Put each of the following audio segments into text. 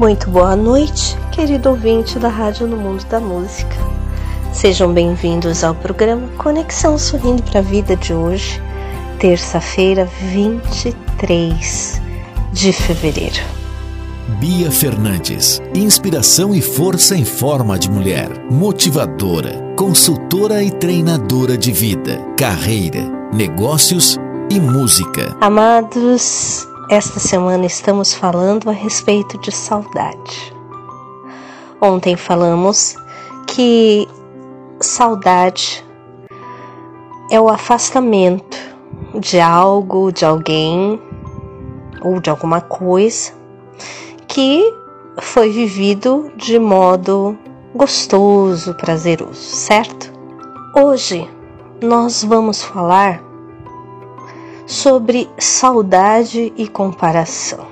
Muito boa noite, querido ouvinte da Rádio no Mundo da Música. Sejam bem-vindos ao programa Conexão Sorrindo para a Vida de hoje, terça-feira, 23 de fevereiro. Bia Fernandes, inspiração e força em forma de mulher, motivadora, consultora e treinadora de vida, carreira, negócios e música. Amados, esta semana estamos falando a respeito de saudade. Ontem falamos que saudade é o afastamento de algo, de alguém ou de alguma coisa que foi vivido de modo gostoso, prazeroso, certo? Hoje nós vamos falar sobre saudade e comparação.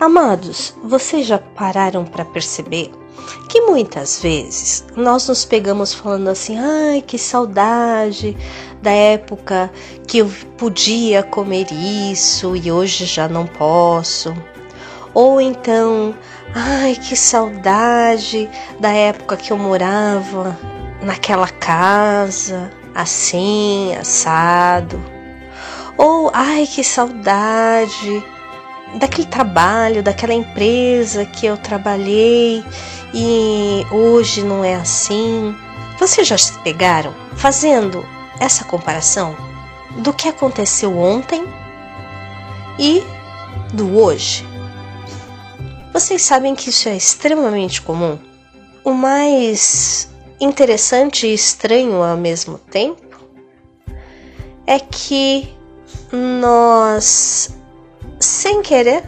Amados, vocês já pararam para perceber que muitas vezes nós nos pegamos falando assim: ai, que saudade da época que eu podia comer isso e hoje já não posso. Ou então, ai, que saudade da época que eu morava naquela casa, assim, assado ou, ai, que saudade daquele trabalho, daquela empresa que eu trabalhei e hoje não é assim. Vocês já se pegaram fazendo essa comparação do que aconteceu ontem e do hoje? Vocês sabem que isso é extremamente comum? O mais interessante e estranho ao mesmo tempo é que nós, sem querer,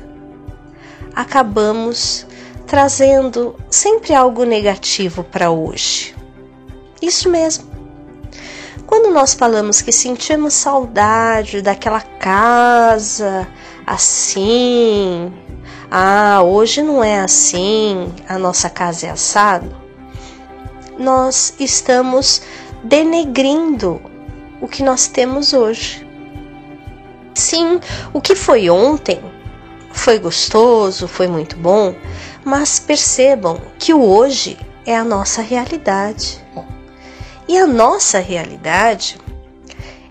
acabamos trazendo sempre algo negativo para hoje. Isso mesmo. Quando nós falamos que sentimos saudade daquela casa assim, ah, hoje não é assim, a nossa casa é assado, nós estamos denegrindo o que nós temos hoje. Sim, o que foi ontem foi gostoso, foi muito bom, mas percebam que o hoje é a nossa realidade. E a nossa realidade,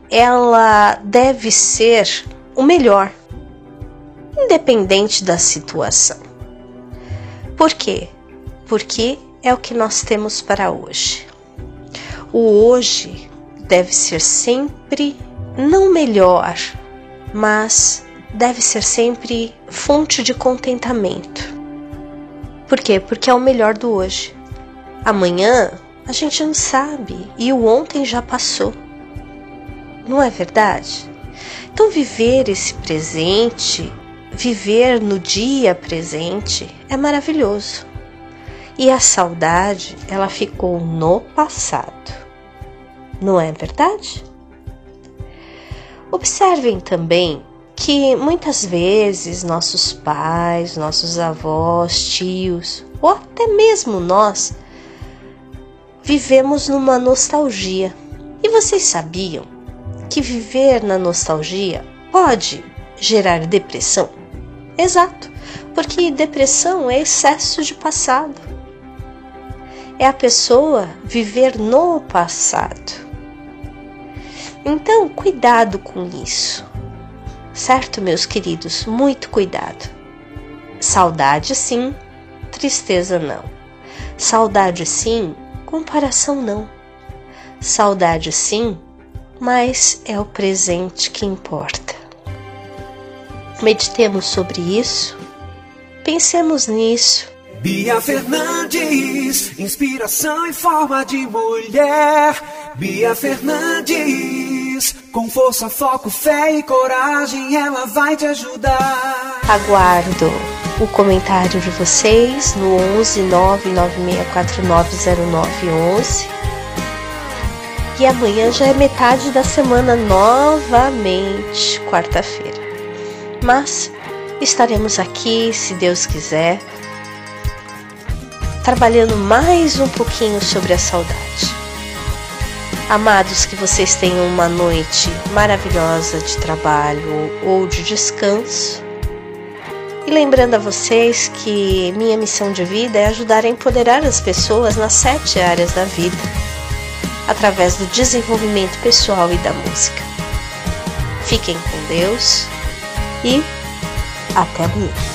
ela deve ser o melhor, independente da situação. Por quê? Porque é o que nós temos para hoje. O hoje deve ser sempre não melhor, mas deve ser sempre fonte de contentamento. Por quê? Porque é o melhor do hoje. Amanhã a gente não sabe e o ontem já passou. Não é verdade? Então, viver esse presente, viver no dia presente é maravilhoso. E a saudade, ela ficou no passado. Não é verdade? Observem também que muitas vezes nossos pais, nossos avós, tios, ou até mesmo nós, vivemos numa nostalgia. E vocês sabiam que viver na nostalgia pode gerar depressão? Exato, porque depressão é excesso de passado. É a pessoa viver no passado. Então, cuidado com isso. Certo, meus queridos? Muito cuidado. Saudade sim, tristeza não. Saudade sim, Comparação não. Saudade sim, mas é o presente que importa. Meditemos sobre isso, pensemos nisso. Bia Fernandes, inspiração em forma de mulher. Bia Fernandes, com força, foco, fé e coragem, ela vai te ajudar. Aguardo o comentário de vocês no 11 996490911. E amanhã já é metade da semana novamente, quarta-feira. Mas estaremos aqui, se Deus quiser, trabalhando mais um pouquinho sobre a saudade. Amados, que vocês tenham uma noite maravilhosa de trabalho ou de descanso. E lembrando a vocês que minha missão de vida é ajudar a empoderar as pessoas nas sete áreas da vida, através do desenvolvimento pessoal e da música. Fiquem com Deus e até amanhã.